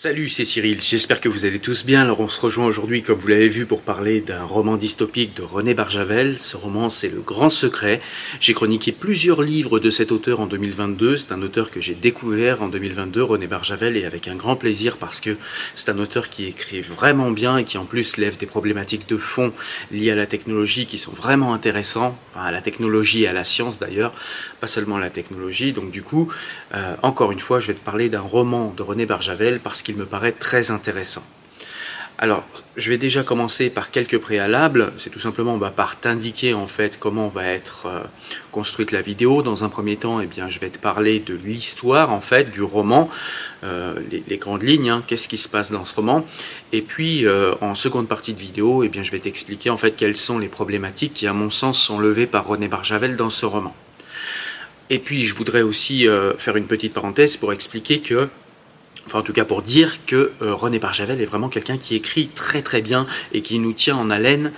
Salut, c'est Cyril, j'espère que vous allez tous bien. Alors on se rejoint aujourd'hui, comme vous l'avez vu, pour parler d'un roman dystopique de René Barjavel. Ce roman, c'est Le Grand Secret. J'ai chroniqué plusieurs livres de cet auteur en 2022. C'est un auteur que j'ai découvert en 2022, René Barjavel, et avec un grand plaisir parce que c'est un auteur qui écrit vraiment bien et qui en plus lève des problématiques de fond liées à la technologie qui sont vraiment intéressants, enfin à la technologie et à la science d'ailleurs, pas seulement à la technologie. Donc du coup, euh, encore une fois, je vais te parler d'un roman de René Barjavel parce qu'il me paraît très intéressant. Alors, je vais déjà commencer par quelques préalables. C'est tout simplement par t'indiquer en fait comment va être euh, construite la vidéo. Dans un premier temps, eh bien, je vais te parler de l'histoire en fait du roman, euh, les, grandes lignes, hein, qu'est-ce qui se passe dans ce roman? Et puis, euh, en seconde partie de vidéo, eh bien, je vais t'expliquer en fait quelles sont les problématiques qui, à mon sens, sont levées par René Barjavel dans ce roman. Et puis, je voudrais aussi faire une petite parenthèse pour expliquer que enfin en tout cas pour dire que euh, René Barjavel est vraiment quelqu'un qui écrit très très bien et qui nous tient en haleine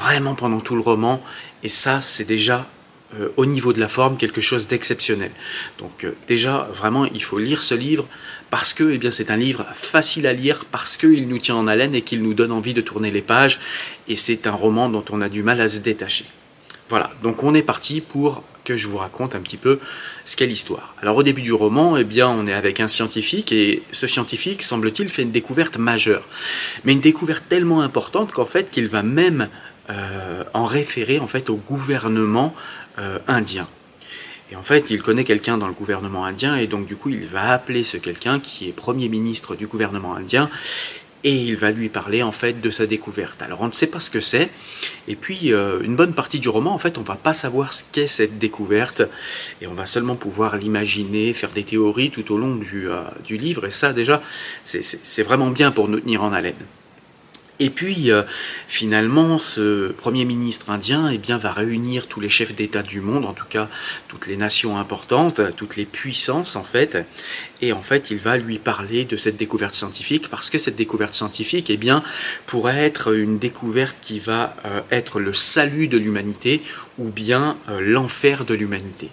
vraiment pendant tout le roman. Et ça, c'est déjà euh, au niveau de la forme quelque chose d'exceptionnel. Donc euh, déjà, vraiment, il faut lire ce livre parce que eh c'est un livre facile à lire, parce qu'il nous tient en haleine et qu'il nous donne envie de tourner les pages. Et c'est un roman dont on a du mal à se détacher. Voilà, donc on est parti pour que je vous raconte un petit peu ce qu'est l'histoire. Alors au début du roman, eh bien, on est avec un scientifique et ce scientifique, semble-t-il, fait une découverte majeure. Mais une découverte tellement importante qu'en fait, qu'il va même euh, en référer en fait au gouvernement euh, indien. Et en fait, il connaît quelqu'un dans le gouvernement indien et donc du coup, il va appeler ce quelqu'un qui est premier ministre du gouvernement indien et il va lui parler en fait de sa découverte. Alors on ne sait pas ce que c'est, et puis euh, une bonne partie du roman en fait on va pas savoir ce qu'est cette découverte, et on va seulement pouvoir l'imaginer, faire des théories tout au long du, euh, du livre, et ça déjà c'est vraiment bien pour nous tenir en haleine. Et puis, euh, finalement, ce Premier ministre indien eh va réunir tous les chefs d'État du monde, en tout cas toutes les nations importantes, toutes les puissances en fait, et en fait il va lui parler de cette découverte scientifique, parce que cette découverte scientifique eh pourrait être une découverte qui va euh, être le salut de l'humanité, ou bien euh, l'enfer de l'humanité.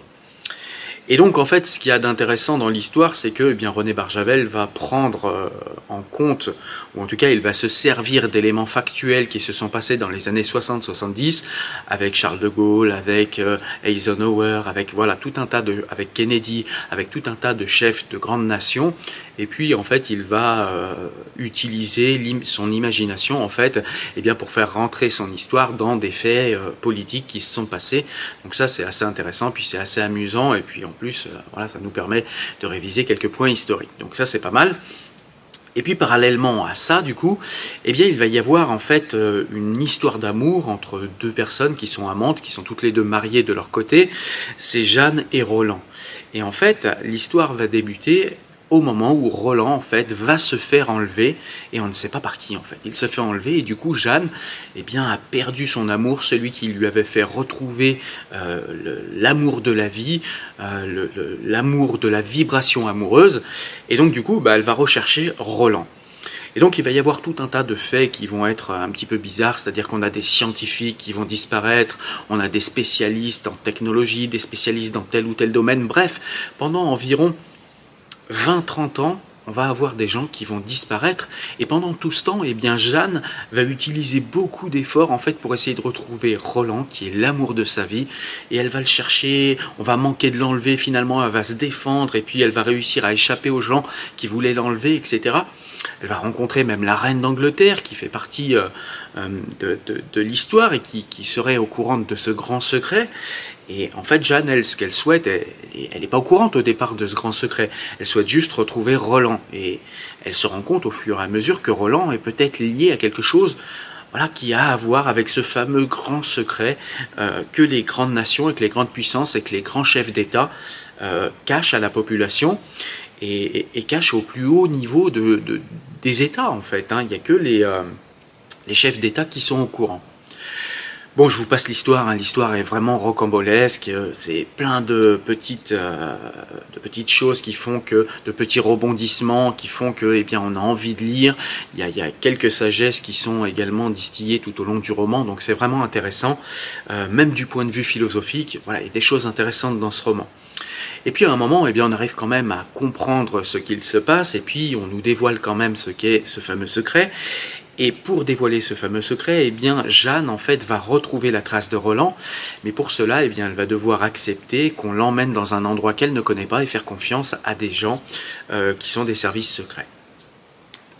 Et donc en fait, ce qu'il y a d'intéressant dans l'histoire, c'est que eh bien, René Barjavel va prendre euh, en compte, ou en tout cas il va se servir d'éléments factuels qui se sont passés dans les années 60-70, avec Charles de Gaulle, avec euh, Eisenhower, avec voilà tout un tas avec Kennedy, avec tout un tas de chefs de grandes nations. Et puis en fait, il va euh, utiliser son imagination en fait, eh bien pour faire rentrer son histoire dans des faits politiques qui se sont passés. Donc ça, c'est assez intéressant, puis c'est assez amusant, et puis en plus, euh, voilà, ça nous permet de réviser quelques points historiques. Donc ça, c'est pas mal. Et puis parallèlement à ça, du coup, eh bien, il va y avoir en fait euh, une histoire d'amour entre deux personnes qui sont amantes, qui sont toutes les deux mariées de leur côté. C'est Jeanne et Roland. Et en fait, l'histoire va débuter au moment où Roland en fait va se faire enlever et on ne sait pas par qui en fait. Il se fait enlever et du coup Jeanne eh bien a perdu son amour, celui qui lui avait fait retrouver euh, l'amour de la vie, euh, l'amour de la vibration amoureuse et donc du coup bah, elle va rechercher Roland. Et donc il va y avoir tout un tas de faits qui vont être un petit peu bizarres, c'est-à-dire qu'on a des scientifiques qui vont disparaître, on a des spécialistes en technologie, des spécialistes dans tel ou tel domaine, bref, pendant environ 20-30 ans, on va avoir des gens qui vont disparaître. Et pendant tout ce temps, eh bien, Jeanne va utiliser beaucoup d'efforts en fait pour essayer de retrouver Roland, qui est l'amour de sa vie. Et elle va le chercher. On va manquer de l'enlever. Finalement, elle va se défendre et puis elle va réussir à échapper aux gens qui voulaient l'enlever, etc. Elle va rencontrer même la reine d'Angleterre qui fait partie euh, euh, de, l'histoire et qui, serait au courant de ce grand secret. Et en fait, Jeanne, ce qu'elle souhaite, elle n'est pas au courant au départ de ce grand secret. Elle souhaite juste retrouver Roland. Et elle se rend compte au fur et à mesure que Roland est peut-être lié à quelque chose voilà, qui a à voir avec ce fameux grand secret euh, que les grandes nations et que les grandes puissances et que les grands chefs d'État cachent à la population et, cachent au plus haut niveau de, des États en fait. Hein. Il n'y a que les, euh, les chefs d'État qui sont au courant. Bon, je vous passe l'histoire. Hein. L'histoire est vraiment rocambolesque. Euh, c'est plein de petites, euh, de petites choses qui font que, de petits rebondissements qui font que, eh bien, on a envie de lire. Il y a, quelques sagesses qui sont également distillées tout au long du roman, donc c'est vraiment intéressant, même du point de vue philosophique. Voilà, il y a des choses intéressantes dans ce roman. Et puis à un moment, eh bien, on arrive quand même à comprendre ce qu'il se passe, et puis on nous dévoile quand même ce qu'est ce fameux secret. Et pour dévoiler ce fameux secret, eh bien, Jeanne, en fait, va retrouver la trace de Roland. Mais pour cela, eh bien, elle va devoir accepter qu'on l'emmène dans un endroit qu'elle ne connaît pas et faire confiance à des gens euh, qui sont des services secrets.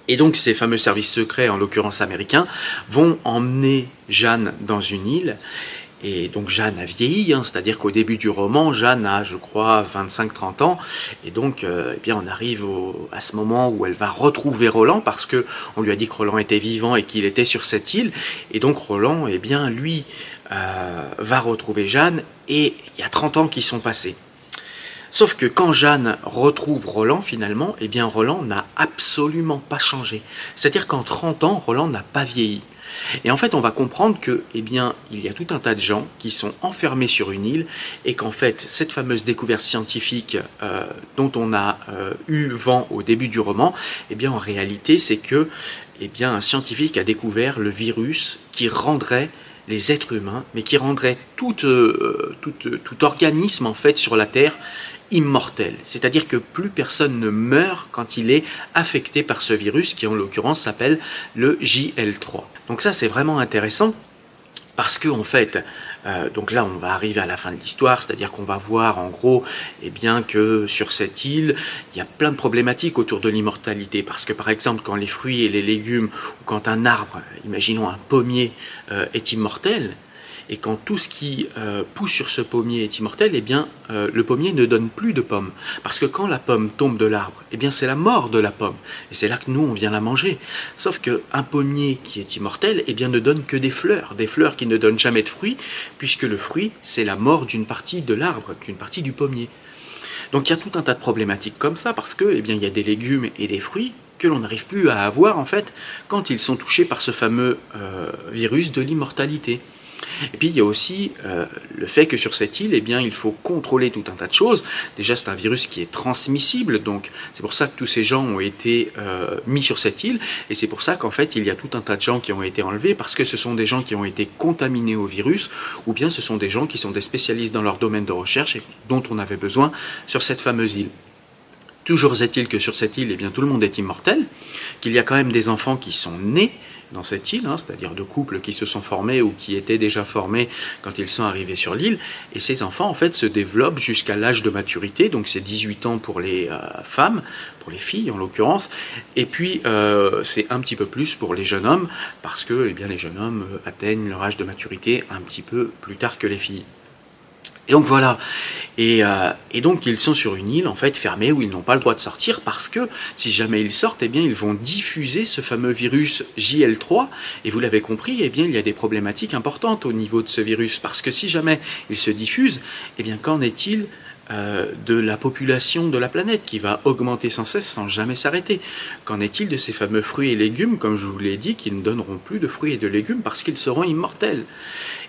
Et donc, ces fameux services secrets, en l'occurrence américains, vont emmener Jeanne dans une île. Et donc Jeanne a vieilli, hein, c'est-à-dire qu'au début du roman, Jeanne a, je crois, 25-30 ans, et donc, euh, eh bien, on arrive à ce moment où elle va retrouver Roland parce que on lui a dit que Roland était vivant et qu'il était sur cette île, et donc Roland, eh bien, lui, euh, va retrouver Jeanne, et il y a 30 ans qui sont passés. Sauf que quand Jeanne retrouve Roland, finalement, eh bien, Roland n'a absolument pas changé. C'est-à-dire qu'en 30 ans, Roland n'a pas vieilli. Et en fait, on va comprendre que, eh il y a tout un tas de gens qui sont enfermés sur une île et qu'en fait, cette fameuse découverte scientifique euh, dont on a euh, eu vent au début du roman, eh bien, en réalité, c'est que, eh un scientifique a découvert le virus qui rendrait les êtres humains, mais qui rendrait tout, euh, tout organisme en fait sur la Terre immortel. C'est-à-dire que plus personne ne meurt quand il est affecté par ce virus qui en l'occurrence s'appelle le JL3. Donc ça c'est vraiment intéressant. Parce que en fait, euh, donc là, on va arriver à la fin de l'histoire, c'est-à-dire qu'on va voir en gros, eh bien que sur cette île, il y a plein de problématiques autour de l'immortalité. Parce que par exemple, quand les fruits et les légumes, ou quand un arbre, imaginons un pommier, euh, est immortel, et quand tout ce qui euh, pousse sur ce pommier est immortel, eh bien, euh, le pommier ne donne plus de pommes. Parce que quand la pomme tombe de l'arbre, eh bien, c'est la mort de la pomme. Et c'est là que nous, on vient la manger. Sauf qu'un pommier qui est immortel, eh bien, ne donne que des fleurs. Des fleurs qui ne donnent jamais de fruits, puisque le fruit, c'est la mort d'une partie de l'arbre, d'une partie du pommier. Donc il y a tout un tas de problématiques comme ça, parce que, eh bien, il y a des légumes et des fruits que l'on n'arrive plus à avoir, en fait, quand ils sont touchés par ce fameux euh, virus de l'immortalité. Et puis il y a aussi euh, le fait que sur cette île, eh bien, il faut contrôler tout un tas de choses. Déjà, c'est un virus qui est transmissible, donc c'est pour ça que tous ces gens ont été euh, mis sur cette île, et c'est pour ça qu'en fait, il y a tout un tas de gens qui ont été enlevés parce que ce sont des gens qui ont été contaminés au virus, ou bien ce sont des gens qui sont des spécialistes dans leur domaine de recherche et dont on avait besoin sur cette fameuse île. Toujours est-il que sur cette île, eh bien, tout le monde est immortel, qu'il y a quand même des enfants qui sont nés dans cette île, hein, c'est-à-dire de couples qui se sont formés ou qui étaient déjà formés quand ils sont arrivés sur l'île. Et ces enfants, en fait, se développent jusqu'à l'âge de maturité, donc c'est 18 ans pour les euh, femmes, pour les filles en l'occurrence, et puis euh, c'est un petit peu plus pour les jeunes hommes, parce que eh bien, les jeunes hommes euh, atteignent leur âge de maturité un petit peu plus tard que les filles. Et donc voilà. Euh, et, donc ils sont sur une île en fait fermée où ils n'ont pas le droit de sortir parce que si jamais ils sortent, eh bien ils vont diffuser ce fameux virus JL3. Et vous l'avez compris, eh bien il y a des problématiques importantes au niveau de ce virus parce que si jamais il se diffuse, eh bien qu'en est-il euh, de la population de la planète qui va augmenter sans cesse sans jamais s'arrêter? Qu'en est-il de ces fameux fruits et légumes, comme je vous l'ai dit, qui ne donneront plus de fruits et de légumes parce qu'ils seront immortels?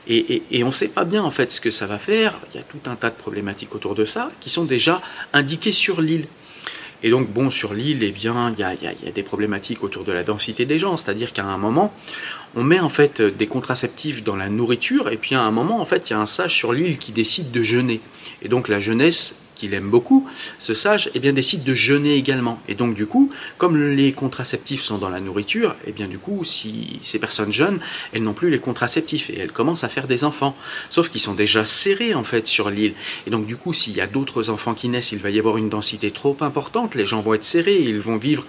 Et, on ne sait pas bien en fait ce que ça va faire. Il y a tout un tas de problématiques autour de ça qui sont déjà indiquées sur l'île. Et donc, bon, sur l'île, eh bien, il y, y, a, des problématiques autour de la densité des gens. C'est-à-dire qu'à un moment, on met en fait des contraceptifs dans la nourriture, et puis à un moment, en fait, il y a un sage sur l'île qui décide de jeûner. Et donc, la jeunesse qu'il aime beaucoup, ce sage eh bien, décide de jeûner également. Et donc du coup, comme les contraceptifs sont dans la nourriture, eh bien du coup, si ces personnes jeûnent, elles n'ont plus les contraceptifs et elles commencent à faire des enfants. Sauf qu'ils sont déjà serrés en fait sur l'île. Et donc du coup, s'il y a d'autres enfants qui naissent, il va y avoir une densité trop importante, les gens vont être serrés, ils vont vivre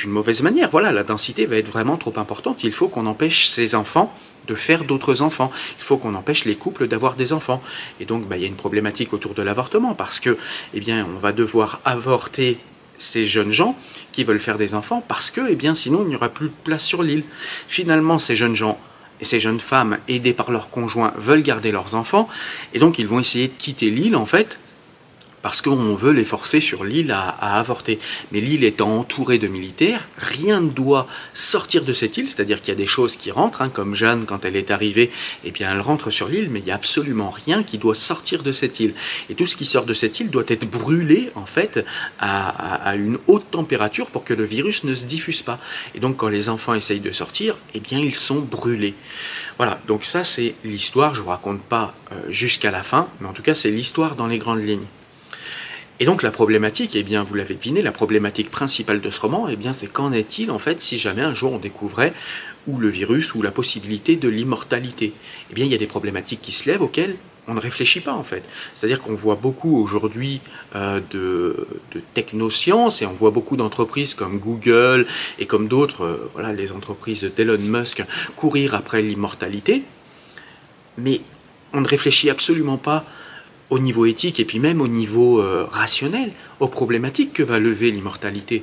d'une mauvaise manière. Voilà, la densité va être vraiment trop importante. Il faut qu'on empêche ces enfants de faire d'autres enfants. Il faut qu'on empêche les couples d'avoir des enfants. Et donc, bah, il y a une problématique autour de l'avortement parce que, eh bien, on va devoir avorter ces jeunes gens qui veulent faire des enfants parce que, eh bien, sinon, il n'y aura plus de place sur l'île. Finalement, ces jeunes gens et ces jeunes femmes, aidées par leurs conjoints, veulent garder leurs enfants, et donc ils vont essayer de quitter l'île, en fait, parce qu'on veut les forcer sur l'île à, avorter. Mais l'île étant entourée de militaires, rien ne doit sortir de cette île, c'est-à-dire qu'il y a des choses qui rentrent, hein, comme Jeanne, quand elle est arrivée, eh bien elle rentre sur l'île, mais il n'y a absolument rien qui doit sortir de cette île. Et tout ce qui sort de cette île doit être brûlé, en fait, à, une haute température pour que le virus ne se diffuse pas. Et donc quand les enfants essayent de sortir, eh bien ils sont brûlés. Voilà, donc ça c'est l'histoire, je ne vous raconte pas euh, jusqu'à la fin, mais en tout cas c'est l'histoire dans les grandes lignes. Et donc la problématique, eh bien, vous l'avez deviné, la problématique principale de ce roman, eh bien, c'est qu'en est-il en fait si jamais un jour on découvrait ou le virus ou la possibilité de l'immortalité? Eh bien, il y a des problématiques qui se lèvent auxquelles on ne réfléchit pas en fait. C'est-à-dire qu'on voit beaucoup aujourd'hui euh, de, technosciences et on voit beaucoup d'entreprises comme Google et comme d'autres, euh, voilà, les entreprises d'Elon Musk courir après l'immortalité, mais on ne réfléchit absolument pas au niveau éthique et puis même au niveau euh, rationnel aux problématiques que va lever l'immortalité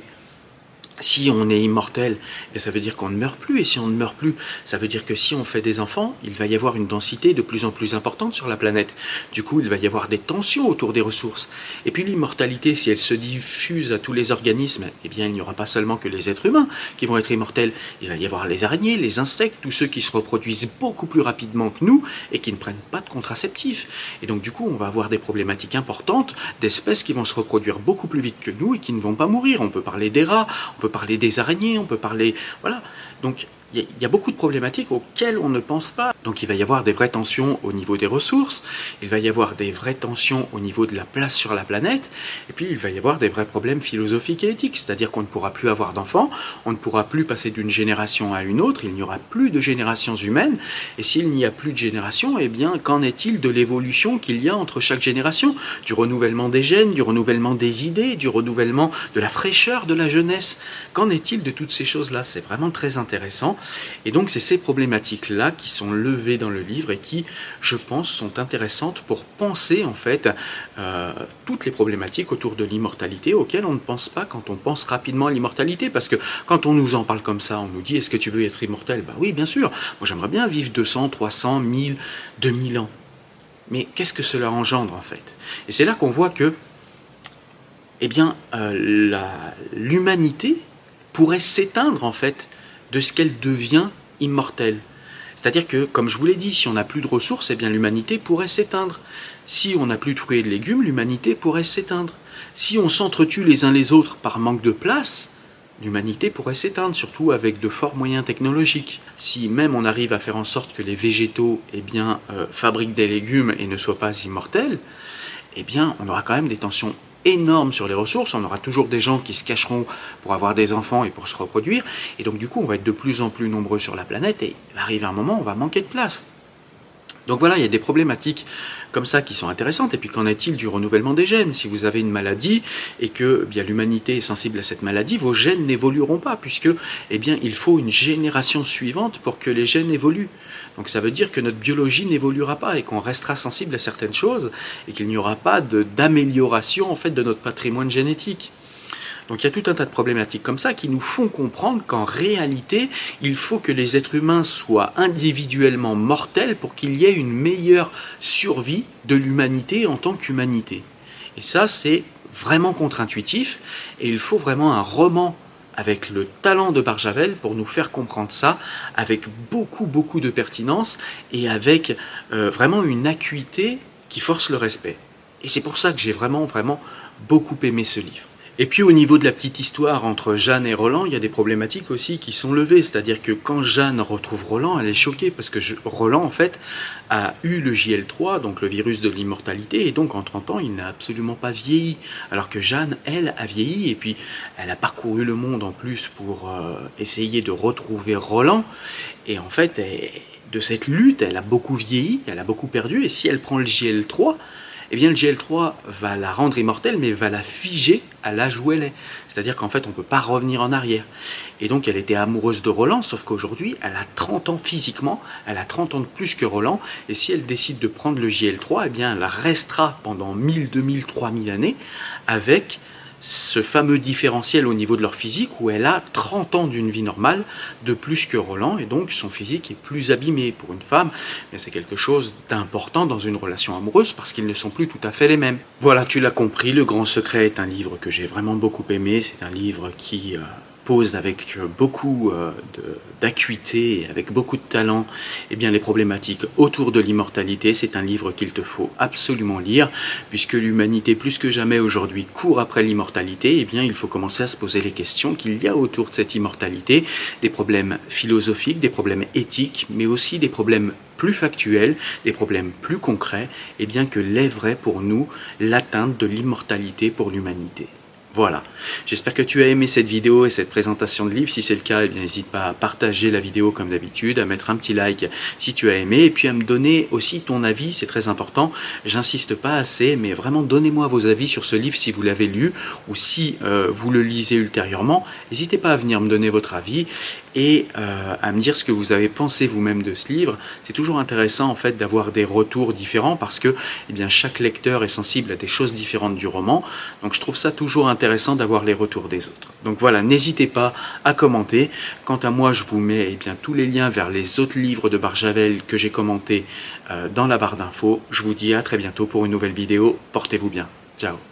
si on est immortel, eh ça veut dire qu'on ne meurt plus. Et si on ne meurt plus, ça veut dire que si on fait des enfants, il va y avoir une densité de plus en plus importante sur la planète. Du coup, il va y avoir des tensions autour des ressources. Et puis l'immortalité, si elle se diffuse à tous les organismes, eh bien, il n'y aura pas seulement que les êtres humains qui vont être immortels. Il va y avoir les araignées, les insectes, tous ceux qui se reproduisent beaucoup plus rapidement que nous et qui ne prennent pas de contraceptifs. Et donc, du coup, on va avoir des problématiques importantes d'espèces qui vont se reproduire beaucoup plus vite que nous et qui ne vont pas mourir. On peut parler des rats, peut parler des araignées, on peut parler... Voilà. Donc il y, a beaucoup de problématiques auxquelles on ne pense pas. Donc il va y avoir des vraies tensions au niveau des ressources, il va y avoir des vraies tensions au niveau de la place sur la planète, et puis il va y avoir des vrais problèmes philosophiques et éthiques, c'est-à-dire qu'on ne pourra plus avoir d'enfants, on ne pourra plus passer d'une génération à une autre, il n'y aura plus de générations humaines, et s'il n'y a plus de générations, eh bien qu'en est-il de l'évolution qu'il y a entre chaque génération, du renouvellement des gènes, du renouvellement des idées, du renouvellement de la fraîcheur de la jeunesse? Qu'en est-il de toutes ces choses-là? C'est vraiment très intéressant, et donc c'est ces problématiques-là qui sont le dans le livre et qui, je pense, sont intéressantes pour penser en fait euh, toutes les problématiques autour de l'immortalité auxquelles on ne pense pas quand on pense rapidement à l'immortalité. Parce que quand on nous en parle comme ça, on nous dit est-ce que tu veux être immortel? Bah oui, bien sûr. Moi j'aimerais bien vivre 200, 300, 1000, 2000 ans. Mais qu'est-ce que cela engendre en fait? Et c'est là qu'on voit que, eh bien, euh, l'humanité pourrait s'éteindre en fait de ce qu'elle devient immortelle. C'est-à-dire que, comme je vous l'ai dit, si on n'a plus de ressources, eh bien l'humanité pourrait s'éteindre. Si on n'a plus de fruits et de légumes, l'humanité pourrait s'éteindre. Si on s'entretue les uns les autres par manque de place, l'humanité pourrait s'éteindre, surtout avec de forts moyens technologiques. Si même on arrive à faire en sorte que les végétaux eh bien, euh, fabriquent des légumes et ne soient pas immortels, eh bien, on aura quand même des tensions énorme sur les ressources. On aura toujours des gens qui se cacheront pour avoir des enfants et pour se reproduire. Et donc, du coup, on va être de plus en plus nombreux sur la planète et il un moment où on va manquer de place. Donc voilà, il y a des problématiques comme ça qui sont intéressantes. Et puis qu'en est-il du renouvellement des gènes? Si vous avez une maladie et que eh bien l'humanité est sensible à cette maladie, vos gènes n'évolueront pas puisque eh bien il faut une génération suivante pour que les gènes évoluent. Donc ça veut dire que notre biologie n'évoluera pas et qu'on restera sensible à certaines choses et qu'il n'y aura pas d'amélioration en fait de notre patrimoine génétique. Donc il y a tout un tas de problématiques comme ça qui nous font comprendre qu'en réalité, il faut que les êtres humains soient individuellement mortels pour qu'il y ait une meilleure survie de l'humanité en tant qu'humanité. Et ça, c'est vraiment contre-intuitif et il faut vraiment un roman avec le talent de Barjavel pour nous faire comprendre ça avec beaucoup beaucoup de pertinence et avec euh, vraiment une acuité qui force le respect. Et c'est pour ça que j'ai vraiment vraiment beaucoup aimé ce livre. Et puis au niveau de la petite histoire entre Jeanne et Roland, il y a des problématiques aussi qui sont levées. C'est-à-dire que quand Jeanne retrouve Roland, elle est choquée parce que Roland, en fait, a eu le JL3, donc le virus de l'immortalité, et donc en 30 ans, il n'a absolument pas vieilli. Alors que Jeanne, elle, a vieilli, et puis elle a parcouru le monde en plus pour euh, essayer de retrouver Roland. Et en fait, de cette lutte, elle a beaucoup vieilli, elle a beaucoup perdu, et si elle prend le JL3, eh bien le GL3 va la rendre immortelle, mais va la figer à l'âge où elle est. C'est-à-dire qu'en fait, on ne peut pas revenir en arrière. Et donc, elle était amoureuse de Roland, sauf qu'aujourd'hui, elle a 30 ans physiquement, elle a 30 ans de plus que Roland, et si elle décide de prendre le JL3, eh bien, elle restera pendant 1000, 2000, 3000 années avec ce fameux différentiel au niveau de leur physique où elle a 30 ans d'une vie normale de plus que Roland et donc son physique est plus abîmé pour une femme. Mais c'est quelque chose d'important dans une relation amoureuse parce qu'ils ne sont plus tout à fait les mêmes. Voilà, tu l'as compris, Le Grand Secret est un livre que j'ai vraiment beaucoup aimé. C'est un livre qui... Euh, pose avec beaucoup euh, d'acuité et avec beaucoup de talent eh bien, les problématiques autour de l'immortalité. C'est un livre qu'il te faut absolument lire, puisque l'humanité plus que jamais aujourd'hui court après l'immortalité, eh bien, il faut commencer à se poser les questions qu'il y a autour de cette immortalité, des problèmes philosophiques, des problèmes éthiques, mais aussi des problèmes plus factuels, des problèmes plus concrets, et bien que vrai pour nous l'atteinte de l'immortalité pour l'humanité. Voilà. J'espère que tu as aimé cette vidéo et cette présentation de livre. Si c'est le cas, eh bien, n'hésite pas à partager la vidéo comme d'habitude, à mettre un petit like si tu as aimé, et puis à me donner aussi ton avis, c'est très important. J'insiste pas assez, mais vraiment donnez-moi vos avis sur ce livre si vous l'avez lu ou si euh, vous le lisez ultérieurement. N'hésitez pas à venir me donner votre avis et euh, à me dire ce que vous avez pensé vous-même de ce livre. C'est toujours intéressant en fait d'avoir des retours différents parce que eh bien, chaque lecteur est sensible à des choses différentes du roman. Donc je trouve ça toujours d'avoir les retours des autres. Donc voilà, n'hésitez pas à commenter. Quant à moi, je vous mets eh bien, tous les liens vers les autres livres de Barjavel que j'ai commentés euh, dans la barre d'infos. Je vous dis à très bientôt pour une nouvelle vidéo. Portez-vous bien. Ciao